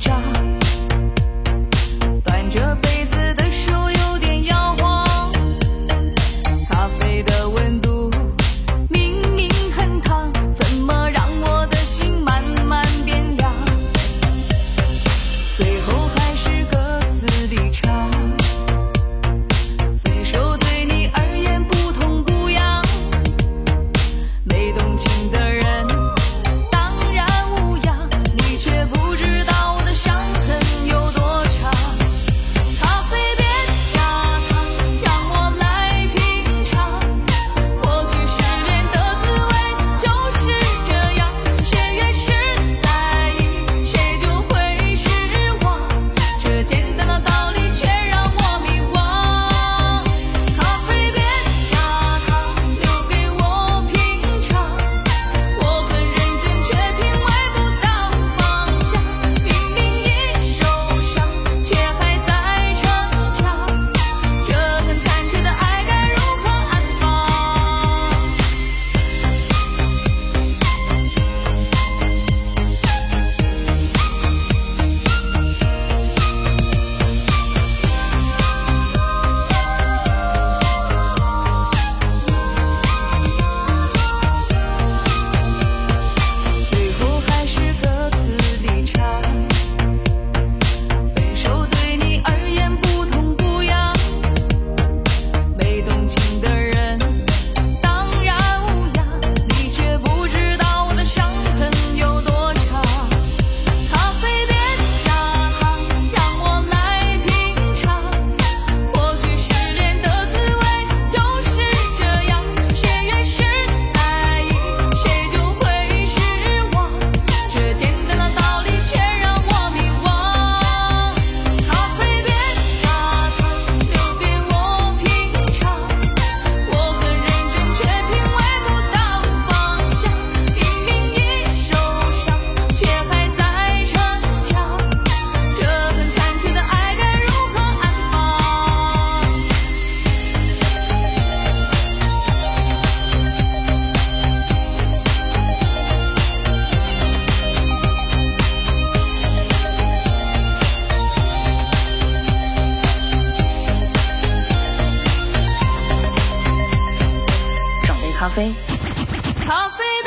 job. 咖啡。咖啡。